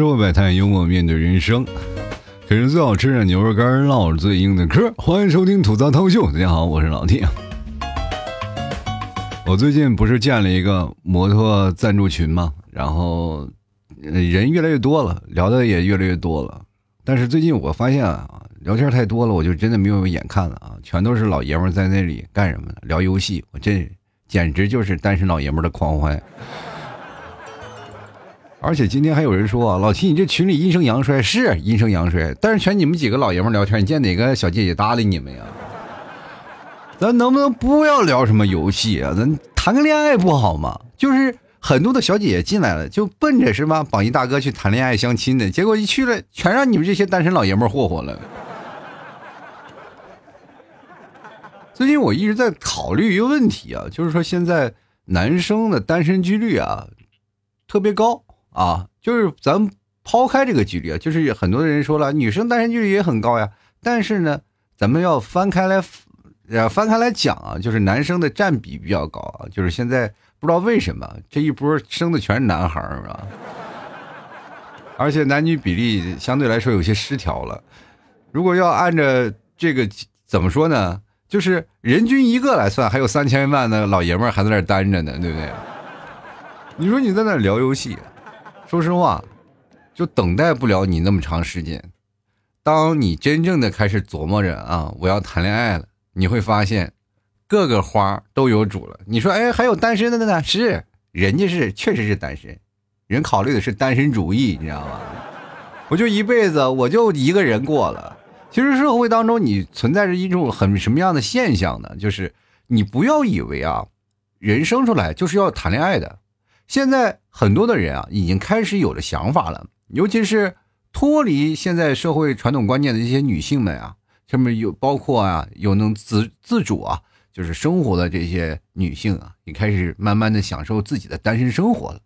社会百态，幽默面对人生。给人最好吃的牛肉干，唠最硬的嗑。欢迎收听吐槽涛秀，大家好，我是老弟。我最近不是建了一个摩托赞助群吗？然后人越来越多了，聊的也越来越多了。但是最近我发现啊，聊天太多了，我就真的没有眼看了啊！全都是老爷们在那里干什么呢？聊游戏，我这简直就是单身老爷们的狂欢。而且今天还有人说，老七你这群里阴盛阳衰，是阴盛阳衰。但是全你们几个老爷们聊天，你见哪个小姐姐搭理你们呀？咱能不能不要聊什么游戏啊？咱谈个恋爱不好吗？就是很多的小姐姐进来了，就奔着什么榜一大哥去谈恋爱相亲的，结果一去了，全让你们这些单身老爷们霍霍了。最近我一直在考虑一个问题啊，就是说现在男生的单身几率啊特别高。啊，就是咱们抛开这个几率啊，就是很多人说了，女生单身几率也很高呀。但是呢，咱们要翻开来，呃，翻开来讲啊，就是男生的占比比较高啊。就是现在不知道为什么这一波生的全是男孩儿啊，而且男女比例相对来说有些失调了。如果要按照这个怎么说呢？就是人均一个来算，还有三千万的老爷们还在那单着呢，对不对？你说你在那聊游戏？说实话，就等待不了你那么长时间。当你真正的开始琢磨着啊，我要谈恋爱了，你会发现，各个花都有主了。你说，哎，还有单身的呢？是，人家是确实是单身，人考虑的是单身主义，你知道吗？我就一辈子，我就一个人过了。其实社会当中，你存在着一种很什么样的现象呢？就是你不要以为啊，人生出来就是要谈恋爱的。现在很多的人啊，已经开始有了想法了，尤其是脱离现在社会传统观念的一些女性们啊，上面有包括啊，有能自自主啊，就是生活的这些女性啊，也开始慢慢的享受自己的单身生活了。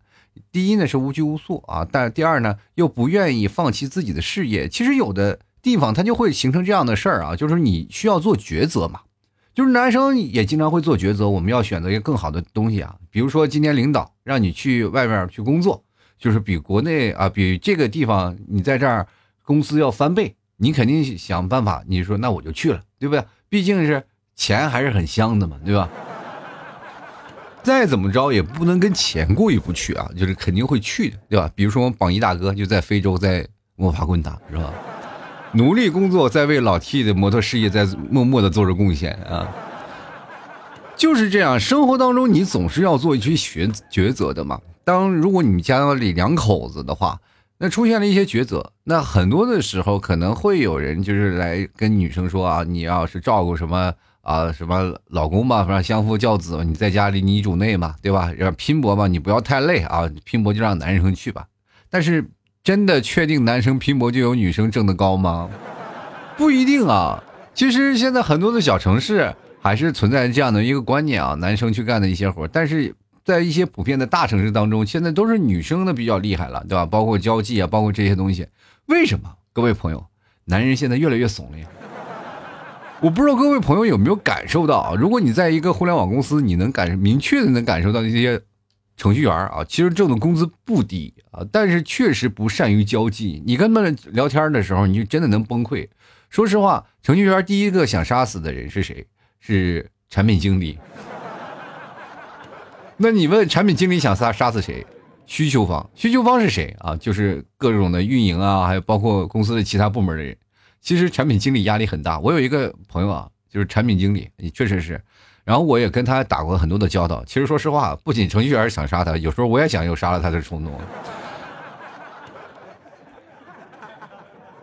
第一呢是无拘无束啊，但第二呢又不愿意放弃自己的事业。其实有的地方它就会形成这样的事儿啊，就是你需要做抉择嘛。就是男生也经常会做抉择，我们要选择一个更好的东西啊，比如说今天领导让你去外面去工作，就是比国内啊，比这个地方你在这儿公司要翻倍，你肯定想办法，你说那我就去了，对不对？毕竟是钱还是很香的嘛，对吧？再怎么着也不能跟钱过意不去啊，就是肯定会去的，对吧？比如说我们榜一大哥就在非洲在摸爬滚打，是吧？努力工作，在为老 T 的摩托事业在默默的做着贡献啊！就是这样，生活当中你总是要做一些选抉择的嘛。当如果你们家里两口子的话，那出现了一些抉择，那很多的时候可能会有人就是来跟女生说啊，你要是照顾什么啊什么老公吧，反正相夫教子，你在家里你主内嘛，对吧？让拼搏吧，你不要太累啊，拼搏就让男生去吧。但是。真的确定男生拼搏就有女生挣得高吗？不一定啊。其实现在很多的小城市还是存在这样的一个观念啊，男生去干的一些活，但是在一些普遍的大城市当中，现在都是女生的比较厉害了，对吧？包括交际啊，包括这些东西。为什么？各位朋友，男人现在越来越怂了呀。我不知道各位朋友有没有感受到啊？如果你在一个互联网公司，你能感明确的能感受到那些。程序员啊，其实挣的工资不低啊，但是确实不善于交际。你跟他们聊天的时候，你就真的能崩溃。说实话，程序员第一个想杀死的人是谁？是产品经理。那你问产品经理想杀杀死谁？需求方，需求方是谁啊？就是各种的运营啊，还有包括公司的其他部门的人。其实产品经理压力很大。我有一个朋友啊，就是产品经理，也确实是。然后我也跟他打过很多的交道。其实说实话，不仅程序员想杀他，有时候我也想有杀了他的冲动。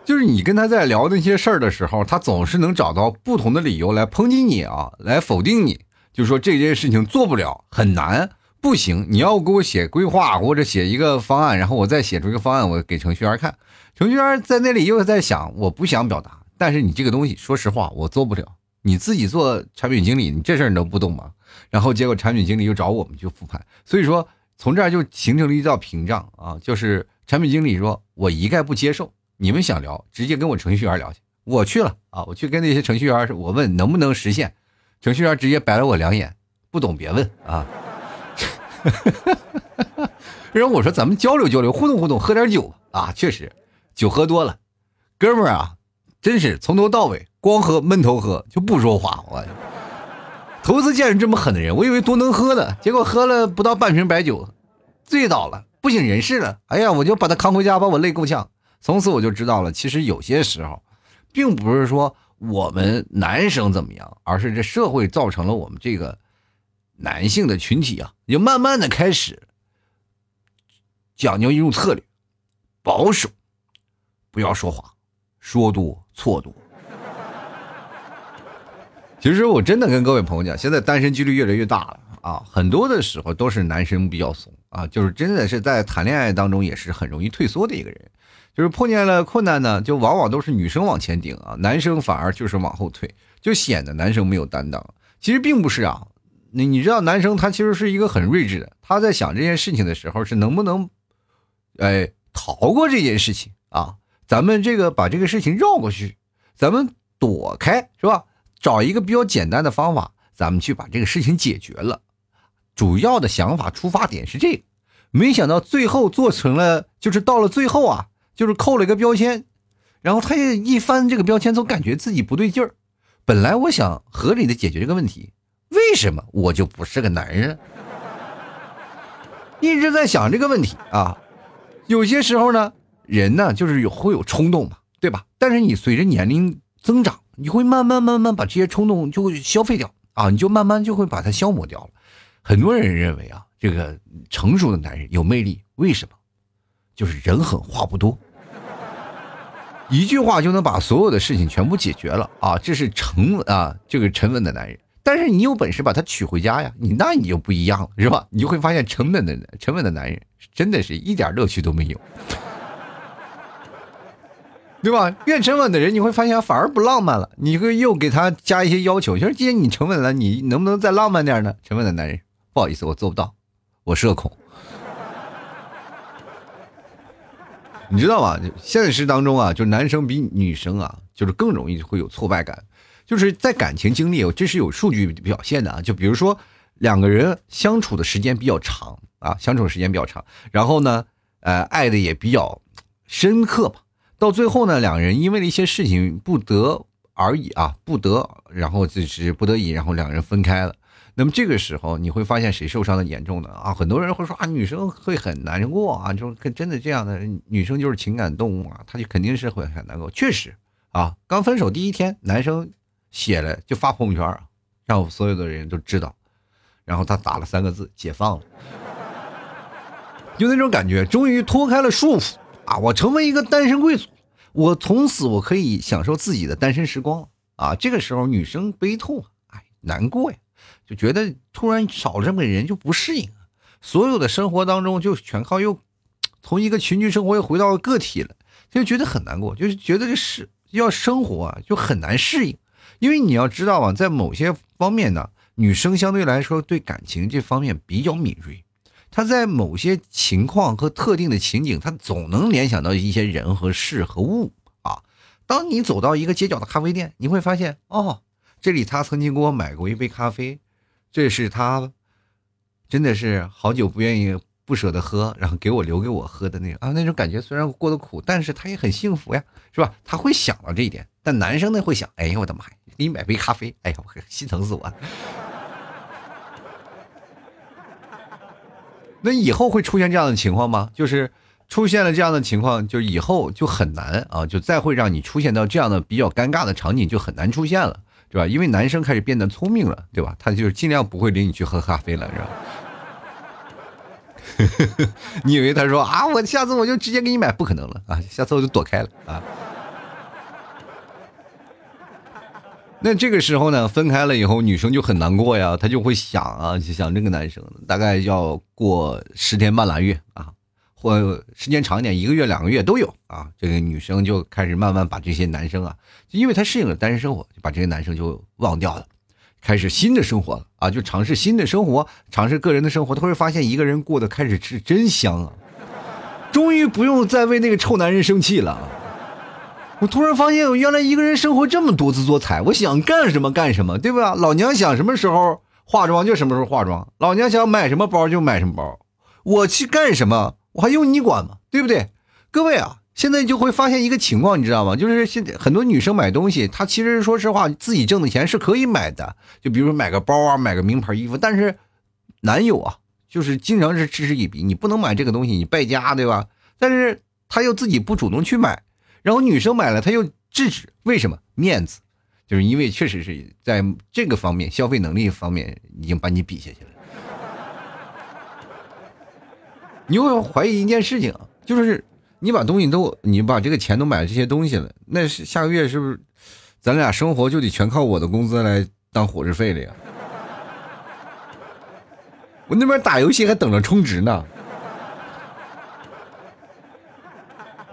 就是你跟他在聊那些事儿的时候，他总是能找到不同的理由来抨击你啊，来否定你。就说这件事情做不了，很难，不行。你要给我写规划或者写一个方案，然后我再写出一个方案，我给程序员看。程序员在那里又在想，我不想表达，但是你这个东西，说实话，我做不了。你自己做产品经理，你这事儿你都不懂吗？然后结果产品经理又找我们去复盘，所以说从这儿就形成了一道屏障啊，就是产品经理说我一概不接受，你们想聊直接跟我程序员聊去，我去了啊，我去跟那些程序员我问能不能实现，程序员直接白了我两眼，不懂别问啊。然后我说咱们交流交流，互动互动，喝点酒啊，确实酒喝多了，哥们儿啊，真是从头到尾光喝闷头喝就不说话。我头次见着这么狠的人，我以为多能喝的，结果喝了不到半瓶白酒，醉倒了，不省人事了。哎呀，我就把他扛回家，把我累够呛。从此我就知道了，其实有些时候，并不是说我们男生怎么样，而是这社会造成了我们这个男性的群体啊，就慢慢的开始讲究一种策略，保守，不要说话，说多错多。其实我真的跟各位朋友讲，现在单身几率越来越大了啊，很多的时候都是男生比较怂啊，就是真的是在谈恋爱当中也是很容易退缩的一个人。就是碰见了困难呢，就往往都是女生往前顶啊，男生反而就是往后退，就显得男生没有担当。其实并不是啊，你你知道，男生他其实是一个很睿智的，他在想这件事情的时候是能不能，哎，逃过这件事情啊？咱们这个把这个事情绕过去，咱们躲开是吧？找一个比较简单的方法，咱们去把这个事情解决了。主要的想法出发点是这个，没想到最后做成了，就是到了最后啊。就是扣了一个标签，然后他也一翻这个标签，总感觉自己不对劲儿。本来我想合理的解决这个问题，为什么我就不是个男人？一直在想这个问题啊。有些时候呢，人呢就是有会有冲动嘛，对吧？但是你随着年龄增长，你会慢慢慢慢把这些冲动就会消费掉啊，你就慢慢就会把它消磨掉了。很多人认为啊，这个成熟的男人有魅力，为什么？就是人狠话不多，一句话就能把所有的事情全部解决了啊！这是沉稳啊，这个沉稳的男人。但是你有本事把他娶回家呀，你那你就不一样了，是吧？你就会发现沉稳的沉稳的男人真的是一点乐趣都没有，对吧？越沉稳的人，你会发现反而不浪漫了。你会又给他加一些要求，就是既然你沉稳了，你能不能再浪漫点呢？沉稳的男人，不好意思，我做不到，我社恐。你知道吗？现实当中啊，就男生比女生啊，就是更容易会有挫败感，就是在感情经历，这是有数据表现的啊。就比如说两个人相处的时间比较长啊，相处时间比较长，然后呢，呃，爱的也比较深刻吧。到最后呢，两人因为了一些事情不得而已啊，不得，然后就是不得已，然后两人分开了。那么这个时候你会发现谁受伤的严重呢？啊，很多人会说啊，女生会很难过啊，就真的这样的女生就是情感动物啊，她就肯定是会很难过。确实啊，刚分手第一天，男生写了就发朋友圈啊，让所有的人都知道，然后他打了三个字：解放了，就那种感觉，终于脱开了束缚啊，我成为一个单身贵族，我从此我可以享受自己的单身时光了啊。这个时候女生悲痛，哎，难过呀。就觉得突然少了这么个人就不适应，所有的生活当中就全靠又从一个群居生活又回到个体了，就觉得很难过，就是觉得这是要生活啊就很难适应，因为你要知道啊，在某些方面呢，女生相对来说对感情这方面比较敏锐，他在某些情况和特定的情景，他总能联想到一些人和事和物啊。当你走到一个街角的咖啡店，你会发现哦。这里他曾经给我买过一杯咖啡，这是他真的是好久不愿意不舍得喝，然后给我留给我喝的那个啊，那种感觉虽然过得苦，但是他也很幸福呀，是吧？他会想到这一点，但男生呢会想，哎呀我的妈呀，给你买杯咖啡，哎呀心疼死我了。那以后会出现这样的情况吗？就是出现了这样的情况，就以后就很难啊，就再会让你出现到这样的比较尴尬的场景就很难出现了。是吧？因为男生开始变得聪明了，对吧？他就是尽量不会领你去喝咖啡了，是吧？你以为他说啊，我下次我就直接给你买，不可能了啊！下次我就躲开了啊。那这个时候呢，分开了以后，女生就很难过呀，她就会想啊，就想这个男生，大概要过十天半拉月啊。或时间长一点，一个月、两个月都有啊。这个女生就开始慢慢把这些男生啊，就因为她适应了单身生活，就把这些男生就忘掉了，开始新的生活了啊，就尝试新的生活，尝试个人的生活。她会发现一个人过得开始是真香啊，终于不用再为那个臭男人生气了。我突然发现，我原来一个人生活这么多姿多彩，我想干什么干什么，对吧？老娘想什么时候化妆就什么时候化妆，老娘想买什么包就买什么包，我去干什么？我还用你管吗？对不对？各位啊，现在就会发现一个情况，你知道吗？就是现在很多女生买东西，她其实说实话，自己挣的钱是可以买的，就比如说买个包啊，买个名牌衣服，但是男友啊，就是经常是嗤之以鼻，你不能买这个东西，你败家，对吧？但是他又自己不主动去买，然后女生买了，他又制止，为什么？面子，就是因为确实是在这个方面消费能力方面已经把你比下去了。你会怀疑一件事情，就是你把东西都，你把这个钱都买了这些东西了，那是下个月是不是咱俩生活就得全靠我的工资来当伙食费了呀？我那边打游戏还等着充值呢。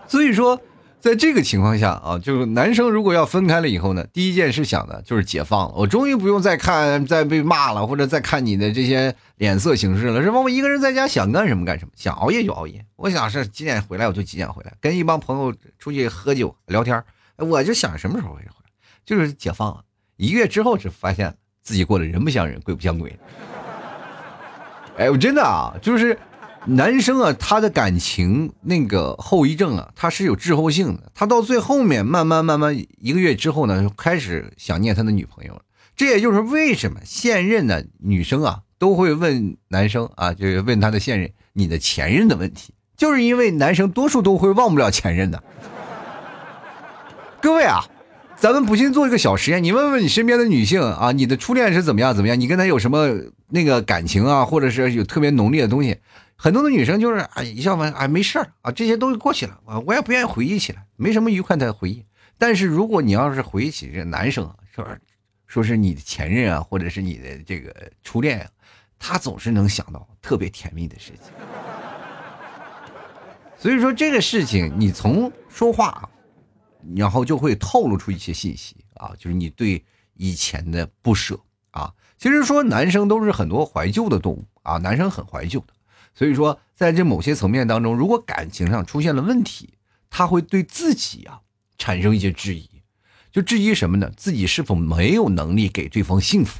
所以说，在这个情况下啊，就是男生如果要分开了以后呢，第一件事想的就是解放了，我终于不用再看再被骂了，或者再看你的这些脸色行事了，是吧？我一个人在家想干什么干什么，想熬夜就熬夜，我想是几点回来我就几点回来，跟一帮朋友出去喝酒聊天，我就想什么时候回来，就是解放了。一个月之后，只发现自己过得人不像人，鬼不像鬼。哎，我真的啊，就是。男生啊，他的感情那个后遗症啊，他是有滞后性的。他到最后面，慢慢慢慢一个月之后呢，开始想念他的女朋友了。这也就是为什么现任的女生啊，都会问男生啊，就是问他的现任、你的前任的问题，就是因为男生多数都会忘不了前任的。各位啊，咱们不信做一个小实验，你问问你身边的女性啊，你的初恋是怎么样怎么样？你跟他有什么那个感情啊，或者是有特别浓烈的东西？很多的女生就是哎一笑完哎没事儿啊这些东西过去了啊我也不愿意回忆起来没什么愉快的回忆，但是如果你要是回忆起这男生说说是你的前任啊或者是你的这个初恋啊，他总是能想到特别甜蜜的事情，所以说这个事情你从说话，然后就会透露出一些信息啊，就是你对以前的不舍啊。其实说男生都是很多怀旧的动物啊，男生很怀旧的。所以说，在这某些层面当中，如果感情上出现了问题，他会对自己啊产生一些质疑，就质疑什么呢？自己是否没有能力给对方幸福，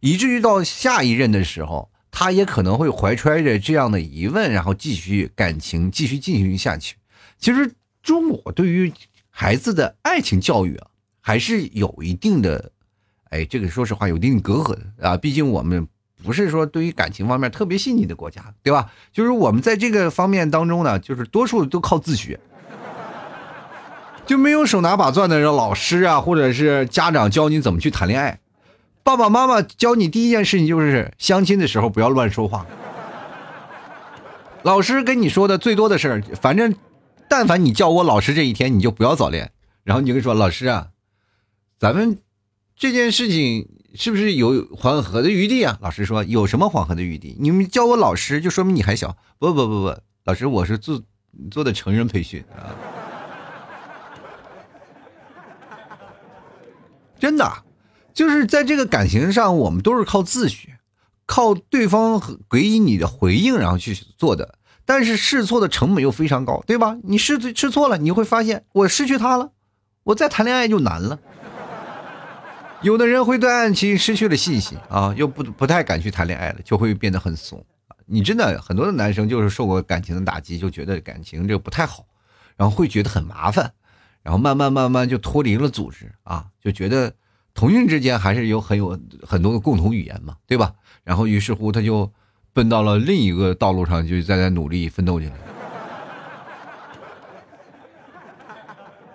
以至于到下一任的时候，他也可能会怀揣着这样的疑问，然后继续感情继续进行下去。其实，中国对于孩子的爱情教育啊，还是有一定的，哎，这个说实话有一定隔阂的啊，毕竟我们。不是说对于感情方面特别细腻的国家，对吧？就是我们在这个方面当中呢，就是多数都靠自学，就没有手拿把攥的让老师啊，或者是家长教你怎么去谈恋爱。爸爸妈妈教你第一件事情就是相亲的时候不要乱说话。老师跟你说的最多的事儿，反正但凡你叫我老师这一天，你就不要早恋。然后你就说老师啊，咱们这件事情。是不是有缓和的余地啊？老师说有什么缓和的余地？你们叫我老师，就说明你还小。不不不不，老师我是做做的成人培训啊。真的，就是在这个感情上，我们都是靠自学，靠对方给予你的回应，然后去做的。但是试错的成本又非常高，对吧？你试错试错了，你会发现我失去他了，我再谈恋爱就难了。有的人会对爱情失去了信心啊，又不不太敢去谈恋爱了，就会变得很怂你真的很多的男生就是受过感情的打击，就觉得感情这个不太好，然后会觉得很麻烦，然后慢慢慢慢就脱离了组织啊，就觉得同性之间还是有很有很多的共同语言嘛，对吧？然后于是乎他就奔到了另一个道路上，就在那努力奋斗去了。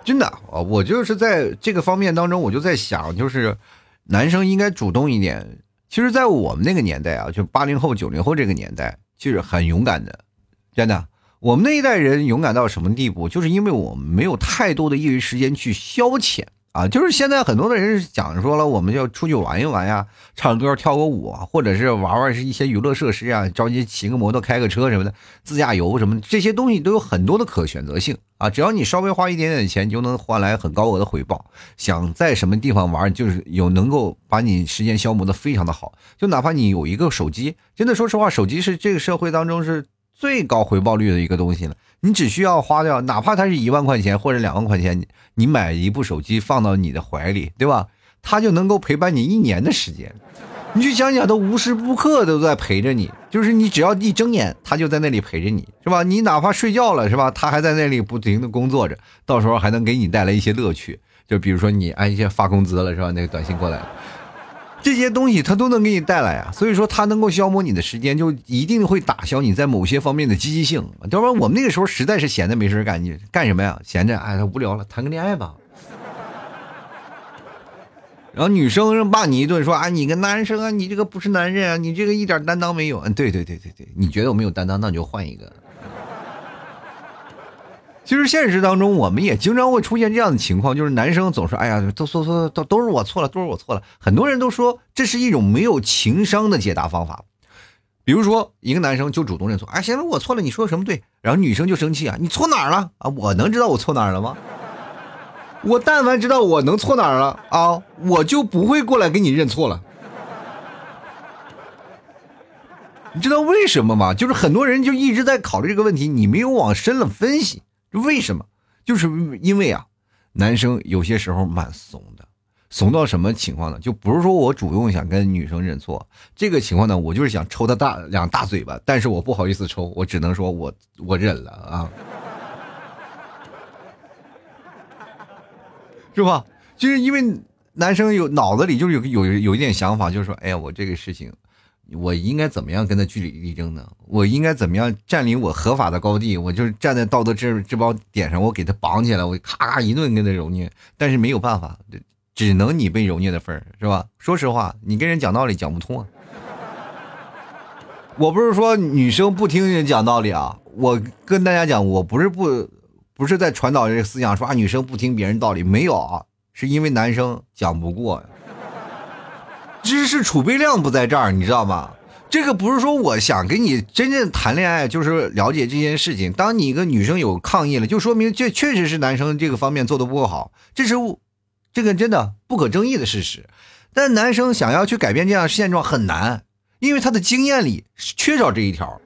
真的啊，我就是在这个方面当中，我就在想，就是男生应该主动一点。其实，在我们那个年代啊，就八零后、九零后这个年代，就是很勇敢的。真的，我们那一代人勇敢到什么地步？就是因为我们没有太多的业余时间去消遣。啊，就是现在很多的人讲说了，我们要出去玩一玩呀，唱歌跳个舞，或者是玩玩是一些娱乐设施啊，着急骑个摩托开个车什么的，自驾游什么这些东西都有很多的可选择性啊。只要你稍微花一点点钱，就能换来很高额的回报。想在什么地方玩，就是有能够把你时间消磨的非常的好。就哪怕你有一个手机，真的说实话，手机是这个社会当中是最高回报率的一个东西了。你只需要花掉，哪怕它是一万块钱或者两万块钱，你买一部手机放到你的怀里，对吧？它就能够陪伴你一年的时间。你去想想，他无时不刻都在陪着你，就是你只要一睁眼，他就在那里陪着你，是吧？你哪怕睡觉了，是吧？他还在那里不停的工作着，到时候还能给你带来一些乐趣。就比如说你哎，一些发工资了，是吧？那个短信过来了。这些东西它都能给你带来啊，所以说它能够消磨你的时间，就一定会打消你在某些方面的积极性。要不然我们那个时候实在是闲的没事干，你干什么呀？闲着哎，无聊了，谈个恋爱吧。然后女生骂你一顿，说啊，你个男生啊，你这个不是男人啊，你这个一点担当没有。嗯，对对对对对，你觉得我没有担当，那你就换一个。其实现实当中，我们也经常会出现这样的情况，就是男生总是哎呀，都说说都都是我错了，都是我错了。很多人都说这是一种没有情商的解答方法。比如说，一个男生就主动认错，哎，行了，我错了，你说什么对？然后女生就生气啊，你错哪儿了啊？我能知道我错哪儿了吗？我但凡知道我能错哪儿了啊，我就不会过来给你认错了。你知道为什么吗？就是很多人就一直在考虑这个问题，你没有往深了分析。为什么？就是因为啊，男生有些时候蛮怂的，怂到什么情况呢？就不是说我主动想跟女生认错，这个情况呢，我就是想抽他大两大嘴巴，但是我不好意思抽，我只能说我我忍了啊，是吧？就是因为男生有脑子里就是有有有一点想法，就是说，哎呀，我这个事情。我应该怎么样跟他据理力争呢？我应该怎么样占领我合法的高地？我就是站在道德这这包点上，我给他绑起来，我咔咔一顿跟他揉捏。但是没有办法，只能你被揉捏的份儿，是吧？说实话，你跟人讲道理讲不通啊。我不是说女生不听人讲道理啊，我跟大家讲，我不是不不是在传导这个思想，说啊女生不听别人道理，没有啊，是因为男生讲不过。知识储备量不在这儿，你知道吗？这个不是说我想跟你真正谈恋爱，就是了解这件事情。当你一个女生有抗议了，就说明这确实是男生这个方面做的不够好，这是这个真的不可争议的事实。但男生想要去改变这样现状很难，因为他的经验里缺少这一条。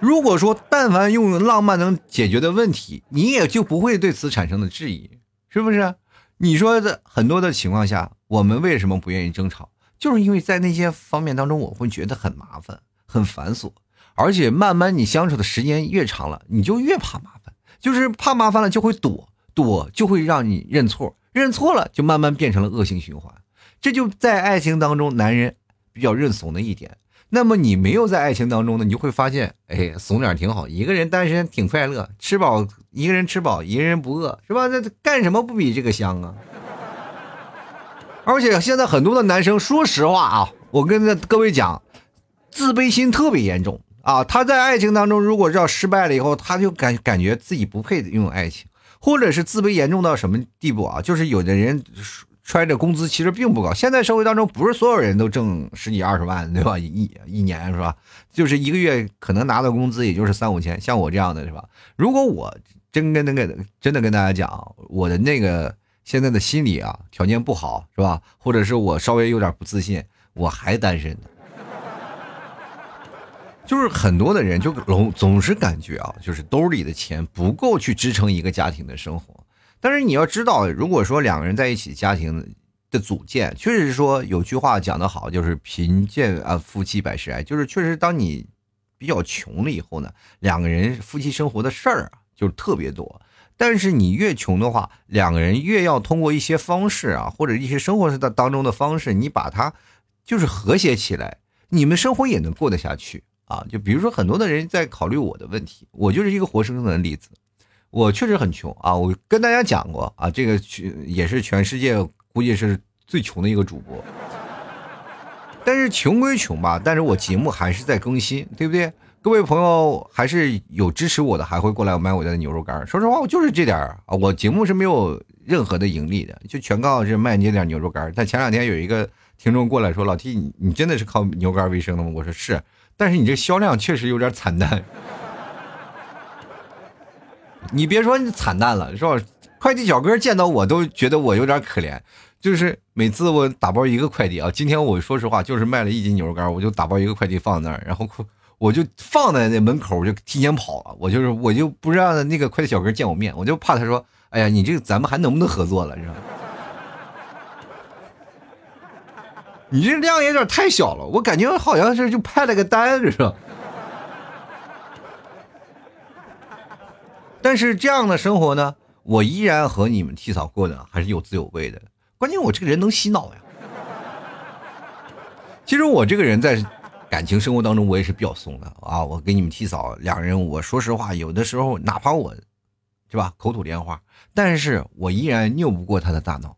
如果说但凡用浪漫能解决的问题，你也就不会对此产生的质疑，是不是？你说的很多的情况下，我们为什么不愿意争吵？就是因为在那些方面当中，我会觉得很麻烦、很繁琐，而且慢慢你相处的时间越长了，你就越怕麻烦，就是怕麻烦了就会躲，躲就会让你认错，认错了就慢慢变成了恶性循环。这就在爱情当中，男人比较认怂的一点。那么你没有在爱情当中呢，你就会发现，哎，怂点挺好，一个人单身挺快乐，吃饱一个人吃饱，一个人不饿，是吧？那干什么不比这个香啊？而且现在很多的男生，说实话啊，我跟各位讲，自卑心特别严重啊。他在爱情当中，如果要失败了以后，他就感感觉自己不配拥有爱情，或者是自卑严重到什么地步啊？就是有的人。揣着工资其实并不高，现在社会当中不是所有人都挣十几二十万，对吧？一一年是吧？就是一个月可能拿到工资也就是三五千，像我这样的是吧？如果我真跟那个真的跟大家讲，我的那个现在的心理啊条件不好是吧？或者是我稍微有点不自信，我还单身呢。就是很多的人就总总是感觉啊，就是兜里的钱不够去支撑一个家庭的生活。但是你要知道，如果说两个人在一起，家庭的组建，确实是说有句话讲得好，就是贫贱啊，夫妻百事哀。就是确实，当你比较穷了以后呢，两个人夫妻生活的事儿啊，就特别多。但是你越穷的话，两个人越要通过一些方式啊，或者一些生活的当中的方式，你把它就是和谐起来，你们生活也能过得下去啊。就比如说，很多的人在考虑我的问题，我就是一个活生生的例子。我确实很穷啊！我跟大家讲过啊，这个也是全世界估计是最穷的一个主播。但是穷归穷吧，但是我节目还是在更新，对不对？各位朋友还是有支持我的，还会过来买我家的牛肉干。说实话，我就是这点啊，我节目是没有任何的盈利的，就全靠这卖这点牛肉干。但前两天有一个听众过来说：“老 T，你你真的是靠牛干为生的吗？”我说是，但是你这销量确实有点惨淡。你别说你惨淡了，是吧？快递小哥见到我都觉得我有点可怜，就是每次我打包一个快递啊，今天我说实话就是卖了一斤牛肉干，我就打包一个快递放在那儿，然后我就放在那门口，我就提前跑了，我就是我就不让那个快递小哥见我面，我就怕他说，哎呀，你这个咱们还能不能合作了，是吧？你这量有点太小了，我感觉好像是就派了个单，是吧？但是这样的生活呢，我依然和你们替嫂过的还是有滋有味的。关键我这个人能洗脑呀。其实我这个人在感情生活当中，我也是比较怂的啊。我跟你们替嫂两人，我说实话，有的时候哪怕我，是吧，口吐莲花，但是我依然拗不过他的大脑。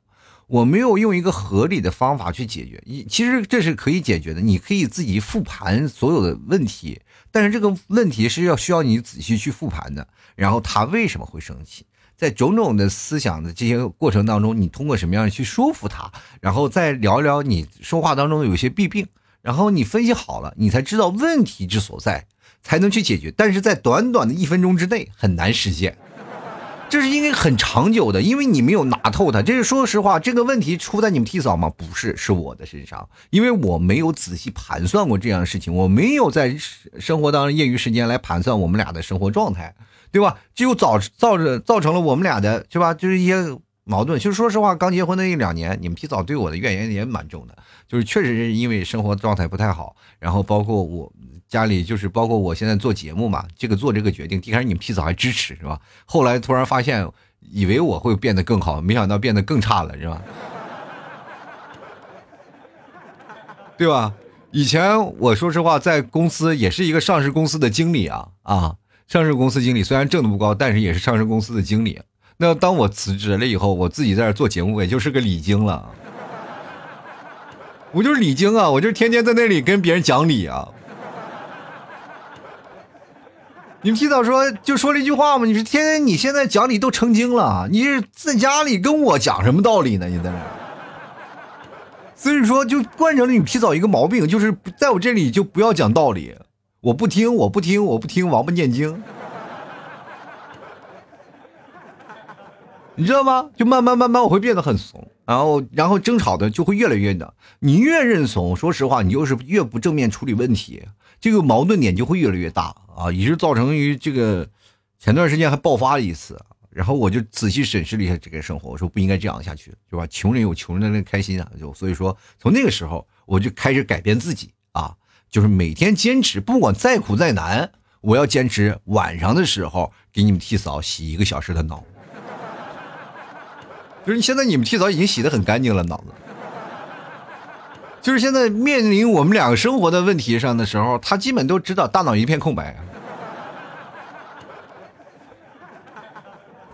我没有用一个合理的方法去解决，一其实这是可以解决的。你可以自己复盘所有的问题，但是这个问题是要需要你仔细去复盘的。然后他为什么会生气？在种种的思想的这些过程当中，你通过什么样去说服他？然后再聊聊你说话当中有些弊病，然后你分析好了，你才知道问题之所在，才能去解决。但是在短短的一分钟之内很难实现。这是因为很长久的，因为你没有拿透它。这是说实话，这个问题出在你们替嫂吗？不是，是我的身上，因为我没有仔细盘算过这样的事情，我没有在生活当中业余时间来盘算我们俩的生活状态，对吧？就造造着造成了我们俩的，是吧？就是一些矛盾。就是说实话，刚结婚那一两年，你们提早对我的怨言也蛮重的，就是确实是因为生活状态不太好，然后包括我。家里就是包括我现在做节目嘛，这个做这个决定，一开始你们提早还支持是吧？后来突然发现，以为我会变得更好，没想到变得更差了是吧？对吧？以前我说实话，在公司也是一个上市公司的经理啊啊，上市公司经理虽然挣的不高，但是也是上市公司的经理。那当我辞职了以后，我自己在这做节目，也就是个礼经了。我就是礼经啊，我就是天天在那里跟别人讲理啊。你们提早说就说了一句话嘛？你说天天你现在讲理都成精了，你是在家里跟我讲什么道理呢？你在那，所以说就惯成了你提早一个毛病，就是在我这里就不要讲道理，我不听，我不听，我不听，王八念经，你知道吗？就慢慢慢慢我会变得很怂，然后然后争吵的就会越来越的，你越认怂，说实话，你就是越不正面处理问题。这个矛盾点就会越来越大啊，以致造成于这个前段时间还爆发了一次，然后我就仔细审视了一下这个生活，我说不应该这样下去，是吧？穷人有穷人的那开心啊，就所以说从那个时候我就开始改变自己啊，就是每天坚持，不管再苦再难，我要坚持晚上的时候给你们替嫂洗一个小时的脑，就是现在你们替嫂已经洗的很干净了脑子。就是现在面临我们两个生活的问题上的时候，他基本都知道大脑一片空白。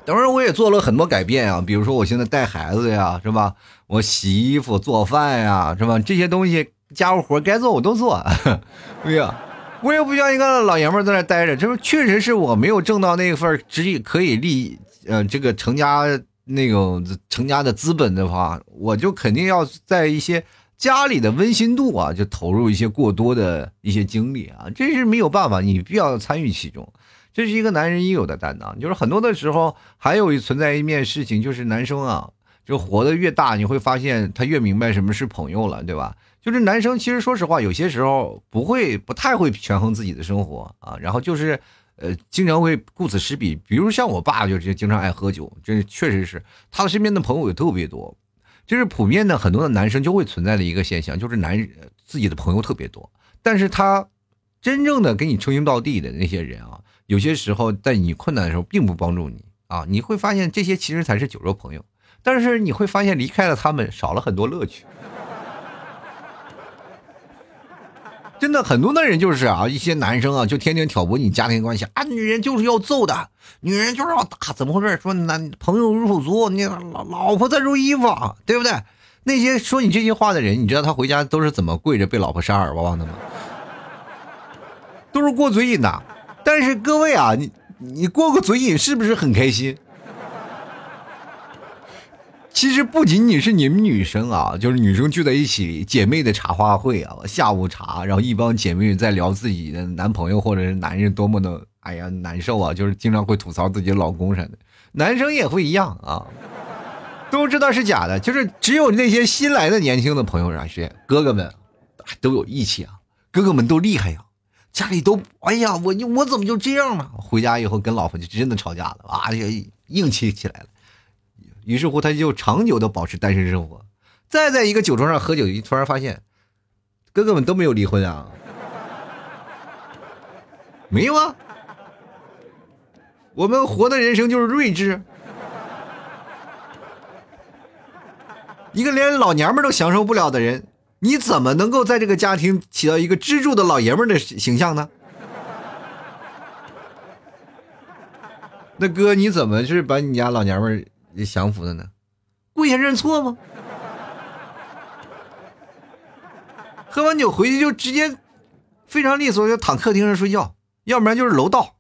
当然，我也做了很多改变啊，比如说我现在带孩子呀，是吧？我洗衣服、做饭呀，是吧？这些东西家务活该做我都做。哎呀，我也不像一个老爷们在那待着，这不确实是我没有挣到那份只可以立呃这个成家那种成家的资本的话，我就肯定要在一些。家里的温馨度啊，就投入一些过多的一些精力啊，这是没有办法，你必要参与其中，这是一个男人应有的担当。就是很多的时候，还有存在一面事情，就是男生啊，就活得越大，你会发现他越明白什么是朋友了，对吧？就是男生其实说实话，有些时候不会不太会权衡自己的生活啊，然后就是呃，经常会顾此失彼。比如像我爸，就是经常爱喝酒，这确实是他身边的朋友也特别多。就是普遍的很多的男生就会存在的一个现象，就是男自己的朋友特别多，但是他真正的给你称兄道弟的那些人啊，有些时候在你困难的时候并不帮助你啊，你会发现这些其实才是酒肉朋友，但是你会发现离开了他们少了很多乐趣。真的很多的人就是啊，一些男生啊，就天天挑拨你家庭关系啊，女人就是要揍的，女人就是要打，怎么回事？说男朋友入手足，你老老婆在如衣服，对不对？那些说你这些话的人，你知道他回家都是怎么跪着被老婆扇耳光的吗？都是过嘴瘾的。但是各位啊，你你过个嘴瘾是不是很开心？其实不仅仅是你们女生啊，就是女生聚在一起，姐妹的茶话会啊，下午茶，然后一帮姐妹在聊自己的男朋友或者是男人多么的，哎呀难受啊，就是经常会吐槽自己老公啥的。男生也会一样啊，都知道是假的，就是只有那些新来的年轻的朋友啊，是哥哥们都有义气啊，哥哥们都厉害呀，家里都哎呀，我我怎么就这样呢？回家以后跟老婆就真的吵架了啊，硬气起来了。于是乎，他就长久的保持单身生活。再在一个酒桌上喝酒，突然发现，哥哥们都没有离婚啊？没有啊，我们活的人生就是睿智。一个连老娘们都享受不了的人，你怎么能够在这个家庭起到一个支柱的老爷们的形象呢？那哥，你怎么是把你家老娘们降服的呢？跪下认错吗？喝完酒回去就直接非常利索，就躺客厅上睡觉，要不然就是楼道。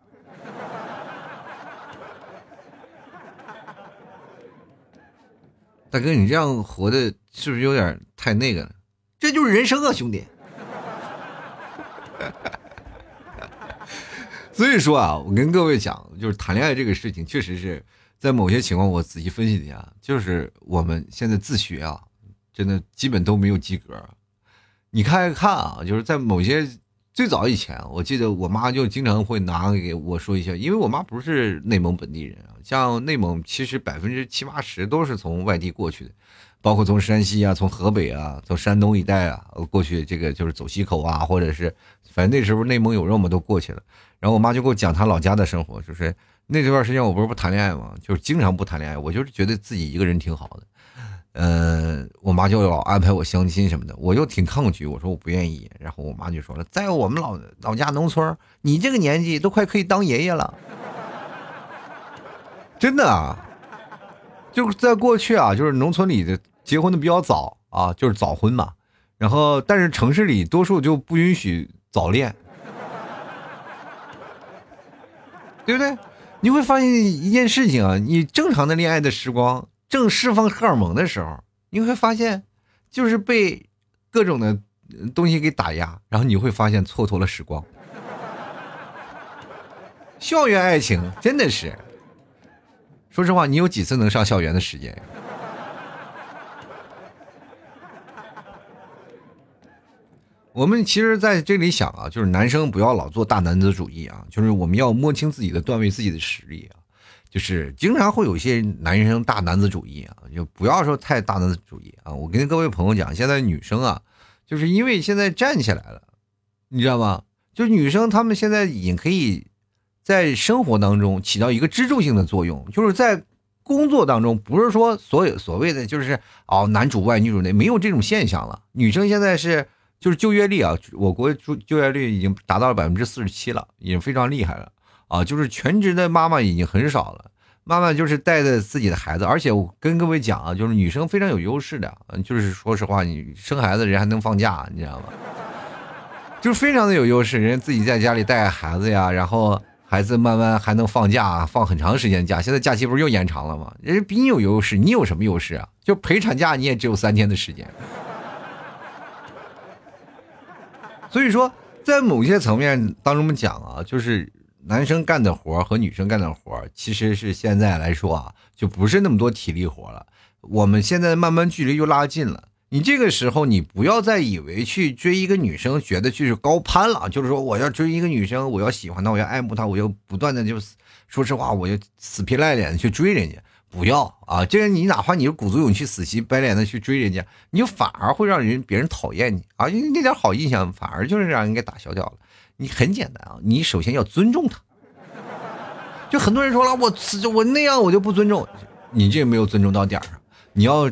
大哥，你这样活的是不是有点太那个了？这就是人生啊，兄弟。所以说啊，我跟各位讲，就是谈恋爱这个事情，确实是在某些情况，我仔细分析一下，就是我们现在自学啊，真的基本都没有及格。你看一看啊，就是在某些最早以前，我记得我妈就经常会拿给我说一下，因为我妈不是内蒙本地人啊。像内蒙，其实百分之七八十都是从外地过去的，包括从山西啊、从河北啊、从山东一带啊过去，这个就是走西口啊，或者是反正那时候内蒙有肉嘛，都过去了。然后我妈就给我讲她老家的生活，就是那段时间我不是不谈恋爱吗，就是经常不谈恋爱，我就是觉得自己一个人挺好的。嗯，我妈就老安排我相亲什么的，我就挺抗拒，我说我不愿意。然后我妈就说了，在我们老老家农村，你这个年纪都快可以当爷爷了。真的啊，就是在过去啊，就是农村里的结婚的比较早啊，就是早婚嘛。然后，但是城市里多数就不允许早恋，对不对？你会发现一件事情啊，你正常的恋爱的时光，正释放荷尔蒙的时候，你会发现，就是被各种的东西给打压，然后你会发现蹉跎了时光。校园爱情真的是。说实话，你有几次能上校园的时间？我们其实在这里想啊，就是男生不要老做大男子主义啊，就是我们要摸清自己的段位，自己的实力啊。就是经常会有一些男生大男子主义啊，就不要说太大男子主义啊。我跟各位朋友讲，现在女生啊，就是因为现在站起来了，你知道吗？就女生她们现在已经可以。在生活当中起到一个支柱性的作用，就是在工作当中，不是说所有所谓的就是哦男主外女主内，没有这种现象了。女生现在是就是就业率啊，我国就就业率已经达到了百分之四十七了，已经非常厉害了啊！就是全职的妈妈已经很少了，妈妈就是带着自己的孩子，而且我跟各位讲啊，就是女生非常有优势的，就是说实话，你生孩子人还能放假，你知道吗？就是非常的有优势，人家自己在家里带孩子呀，然后。孩子慢慢还能放假，放很长时间假。现在假期不是又延长了吗？人家比你有优势，你有什么优势啊？就陪产假，你也只有三天的时间。所以说，在某些层面当中，讲啊，就是男生干的活和女生干的活其实是现在来说啊，就不是那么多体力活了。我们现在慢慢距离又拉近了。你这个时候，你不要再以为去追一个女生，觉得就是高攀了。就是说，我要追一个女生，我要喜欢她，我要爱慕她，我要不断的就，说实话，我就死皮赖脸的去追人家。不要啊！这个你哪怕你是鼓足勇气、死皮白脸的去追人家，你就反而会让人别人讨厌你啊！因为那点好印象反而就是让人给打消掉了。你很简单啊，你首先要尊重他。就很多人说了，我我那样我就不尊重你，这没有尊重到点上，你要。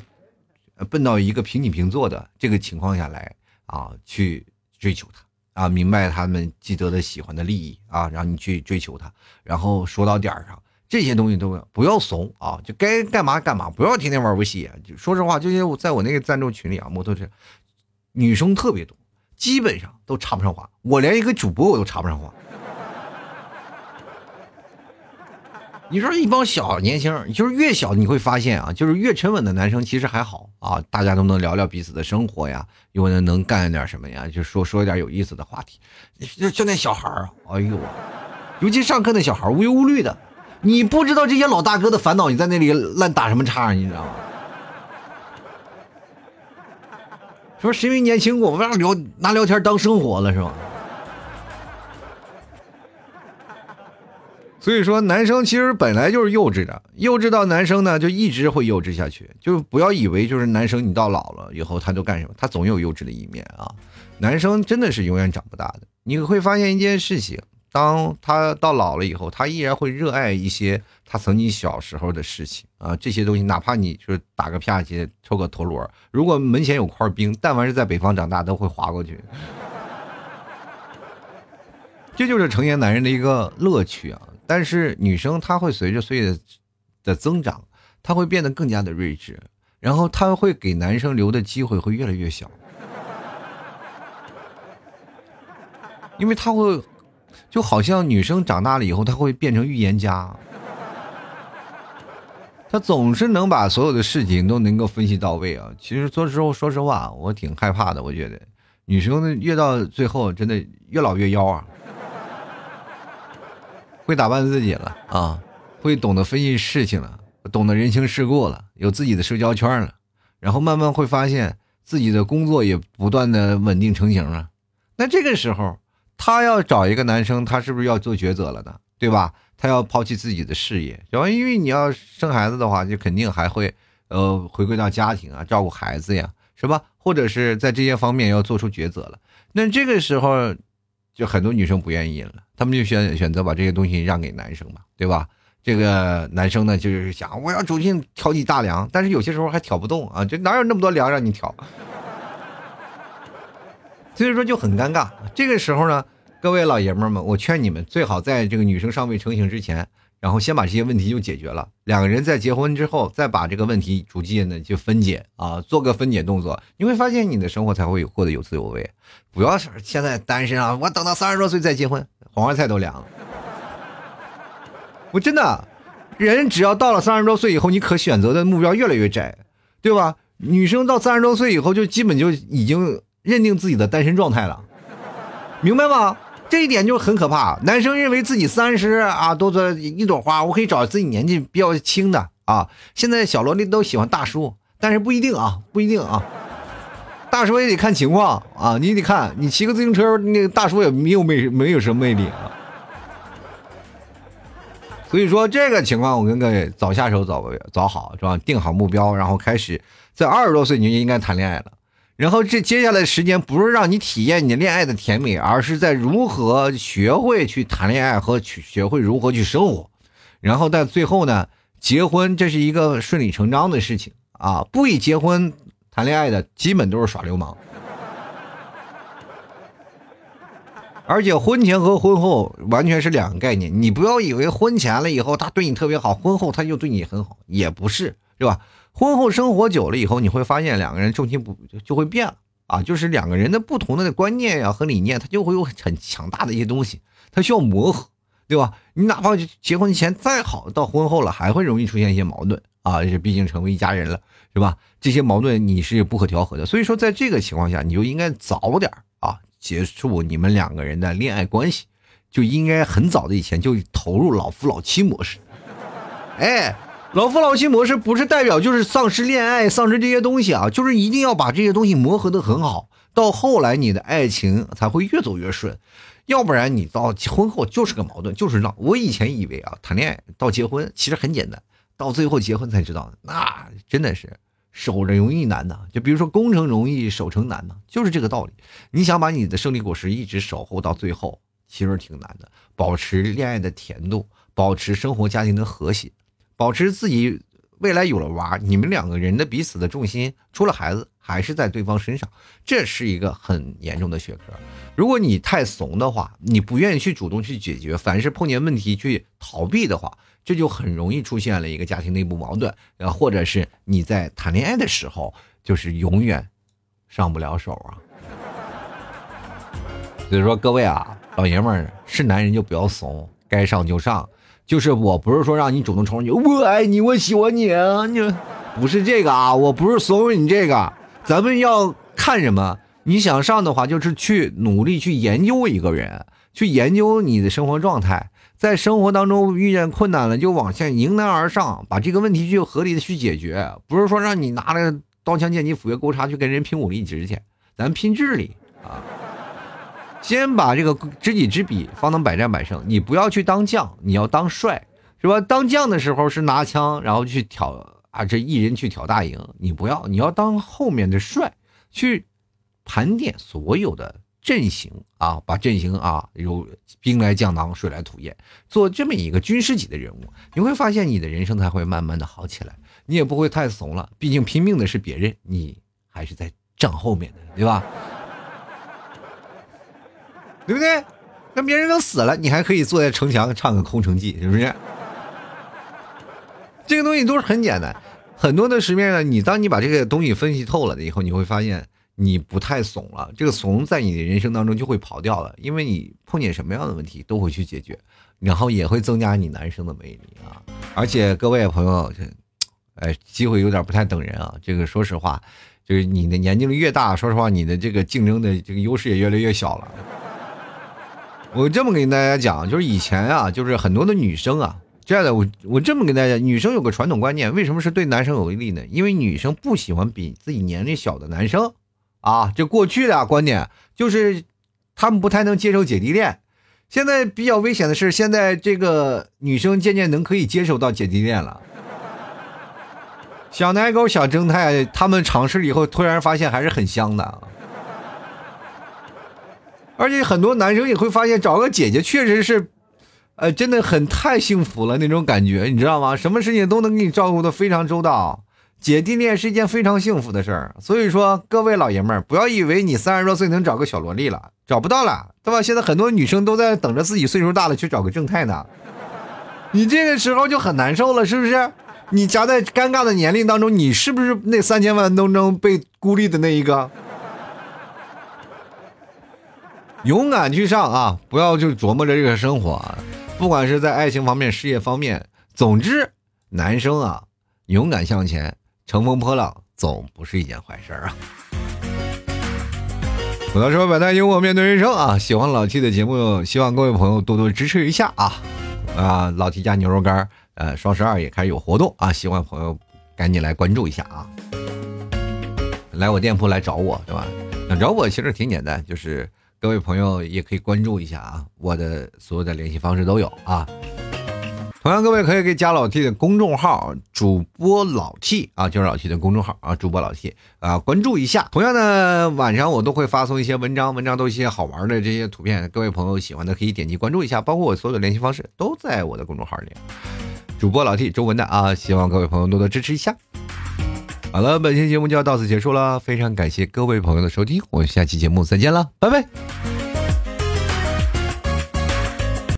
奔到一个平起平坐的这个情况下来啊，去追求他啊，明白他们既得的喜欢的利益啊，然后你去追求他，然后说到点儿上，这些东西都不要怂啊，就该干嘛干嘛，不要天天玩游戏。就说实话，就像我在我那个赞助群里啊，摩托车女生特别多，基本上都插不上话，我连一个主播我都插不上话。你说一帮小年轻，就是越小你会发现啊，就是越沉稳的男生其实还好啊，大家都能聊聊彼此的生活呀，有的能干点什么呀，就说说一点有意思的话题。就就那小孩儿，哎呦，尤其上课那小孩无忧无虑的，你不知道这些老大哥的烦恼，你在那里乱打什么岔，你知道吗？说谁没年轻过，不让聊拿聊天当生活了是吧？所以说，男生其实本来就是幼稚的，幼稚到男生呢就一直会幼稚下去。就不要以为就是男生你到老了以后他都干什么，他总有幼稚的一面啊。男生真的是永远长不大的。你会发现一件事情，当他到老了以后，他依然会热爱一些他曾经小时候的事情啊。这些东西，哪怕你就是打个啪叽、抽个陀螺，如果门前有块冰，但凡是在北方长大，都会滑过去。这就是成年男人的一个乐趣啊。但是女生她会随着岁月的增长，她会变得更加的睿智，然后她会给男生留的机会会越来越小，因为她会就好像女生长大了以后，她会变成预言家，她总是能把所有的事情都能够分析到位啊。其实说实话说实话，我挺害怕的，我觉得女生越到最后真的越老越妖啊。会打扮自己了啊，会懂得分析事情了，懂得人情世故了，有自己的社交圈了，然后慢慢会发现自己的工作也不断的稳定成型了。那这个时候，她要找一个男生，她是不是要做抉择了呢？对吧？她要抛弃自己的事业，然后因为你要生孩子的话，就肯定还会呃回归到家庭啊，照顾孩子呀，是吧？或者是在这些方面要做出抉择了。那这个时候。就很多女生不愿意了，她们就选选择把这些东西让给男生嘛，对吧？这个男生呢，就是想我要主动挑起大梁，但是有些时候还挑不动啊，这哪有那么多梁让你挑？所以说就很尴尬。这个时候呢，各位老爷们儿们，我劝你们最好在这个女生尚未成型之前。然后先把这些问题就解决了，两个人在结婚之后再把这个问题逐渐的就分解啊，做个分解动作，你会发现你的生活才会过得有滋有味。不要是现在单身啊，我等到三十多岁再结婚，黄花菜都凉了。我真的，人只要到了三十多岁以后，你可选择的目标越来越窄，对吧？女生到三十多岁以后，就基本就已经认定自己的单身状态了，明白吗？这一点就很可怕。男生认为自己三十啊，多做一朵花，我可以找自己年纪比较轻的啊。现在小萝莉都喜欢大叔，但是不一定啊，不一定啊。大叔也得看情况啊，你得看你骑个自行车，那个大叔也没有魅，没有什么魅力啊。所以说这个情况，我跟各位早下手早早好是吧？定好目标，然后开始在二十多岁你就应该谈恋爱了。然后这接下来的时间不是让你体验你恋爱的甜美，而是在如何学会去谈恋爱和去学会如何去生活。然后在最后呢，结婚这是一个顺理成章的事情啊！不以结婚谈恋爱的，基本都是耍流氓。而且婚前和婚后完全是两个概念，你不要以为婚前了以后他对你特别好，婚后他就对你很好，也不是，是吧？婚后生活久了以后，你会发现两个人重心不就会变了啊？就是两个人的不同的观念呀和理念，它就会有很强大的一些东西，它需要磨合，对吧？你哪怕结婚前再好，到婚后了还会容易出现一些矛盾啊，这毕竟成为一家人了，是吧？这些矛盾你是不可调和的，所以说在这个情况下，你就应该早点啊结束你们两个人的恋爱关系，就应该很早的以前就投入老夫老妻模式，哎。老夫老妻模式不是代表就是丧失恋爱、丧失这些东西啊，就是一定要把这些东西磨合的很好，到后来你的爱情才会越走越顺，要不然你到婚后就是个矛盾，就是闹。我以前以为啊，谈恋爱到结婚其实很简单，到最后结婚才知道，那真的是守着容易难呐。就比如说攻城容易守城难呐，就是这个道理。你想把你的胜利果实一直守候到最后，其实挺难的。保持恋爱的甜度，保持生活家庭的和谐。保持自己未来有了娃，你们两个人的彼此的重心除了孩子还是在对方身上，这是一个很严重的学科。如果你太怂的话，你不愿意去主动去解决，凡是碰见问题去逃避的话，这就很容易出现了一个家庭内部矛盾，呃，或者是你在谈恋爱的时候就是永远上不了手啊。所以说，各位啊，老爷们是男人就不要怂，该上就上。就是我不是说让你主动冲上去，我爱你，我喜欢你啊，你不是这个啊，我不是怂恿你这个，咱们要看什么？你想上的话，就是去努力去研究一个人，去研究你的生活状态，在生活当中遇见困难了，就往下迎难而上，把这个问题去合理的去解决，不是说让你拿着刀枪剑戟斧钺钩叉去跟人拼武力值去，咱拼智力啊。先把这个知己知彼，方能百战百胜。你不要去当将，你要当帅，是吧？当将的时候是拿枪，然后去挑啊，这一人去挑大营。你不要，你要当后面的帅，去盘点所有的阵型啊，把阵型啊，有兵来将挡，水来土掩，做这么一个军师级的人物，你会发现你的人生才会慢慢的好起来，你也不会太怂了。毕竟拼命的是别人，你还是在仗后面的，对吧？对不对？那别人都死了，你还可以坐在城墙唱个《空城计》，是不是？这个东西都是很简单，很多的时面呢。你当你把这个东西分析透了以后，你会发现你不太怂了。这个怂在你的人生当中就会跑掉了，因为你碰见什么样的问题都会去解决，然后也会增加你男生的魅力啊。而且各位朋友，这哎，机会有点不太等人啊。这个说实话，就是你的年纪越大，说实话，你的这个竞争的这个优势也越来越小了。我这么跟大家讲，就是以前啊，就是很多的女生啊，这样的我我这么跟大家，女生有个传统观念，为什么是对男生有利呢？因为女生不喜欢比自己年龄小的男生，啊，这过去的观点就是他们不太能接受姐弟恋。现在比较危险的是，现在这个女生渐渐能可以接受到姐弟恋了。小奶狗、小正太，他们尝试了以后，突然发现还是很香的。而且很多男生也会发现，找个姐姐确实是，呃，真的很太幸福了那种感觉，你知道吗？什么事情都能给你照顾的非常周到，姐弟恋是一件非常幸福的事儿。所以说，各位老爷们儿，不要以为你三十多岁能找个小萝莉了，找不到了，对吧？现在很多女生都在等着自己岁数大了去找个正太呢，你这个时候就很难受了，是不是？你夹在尴尬的年龄当中，你是不是那三千万当中被孤立的那一个？勇敢去上啊！不要就琢磨着这个生活啊，不管是在爱情方面、事业方面，总之，男生啊，勇敢向前，乘风破浪，总不是一件坏事啊。我到时候百态幽默面对人生啊！喜欢老 T 的节目，希望各位朋友多多支持一下啊！啊，老 T 家牛肉干，呃，双十二也开始有活动啊！喜欢朋友赶紧来关注一下啊！来我店铺来找我，对吧？想找我其实挺简单，就是。各位朋友也可以关注一下啊，我的所有的联系方式都有啊。同样，各位可以给加老 T 的公众号“主播老 T” 啊，就是老 T 的公众号啊，主播老 T 啊，关注一下。同样的，晚上我都会发送一些文章，文章都一些好玩的这些图片，各位朋友喜欢的可以点击关注一下，包括我所有的联系方式都在我的公众号里。主播老 T 中文的啊，希望各位朋友多多支持一下。好了，本期节目就要到此结束了，非常感谢各位朋友的收听，我们下期节目再见了，拜拜。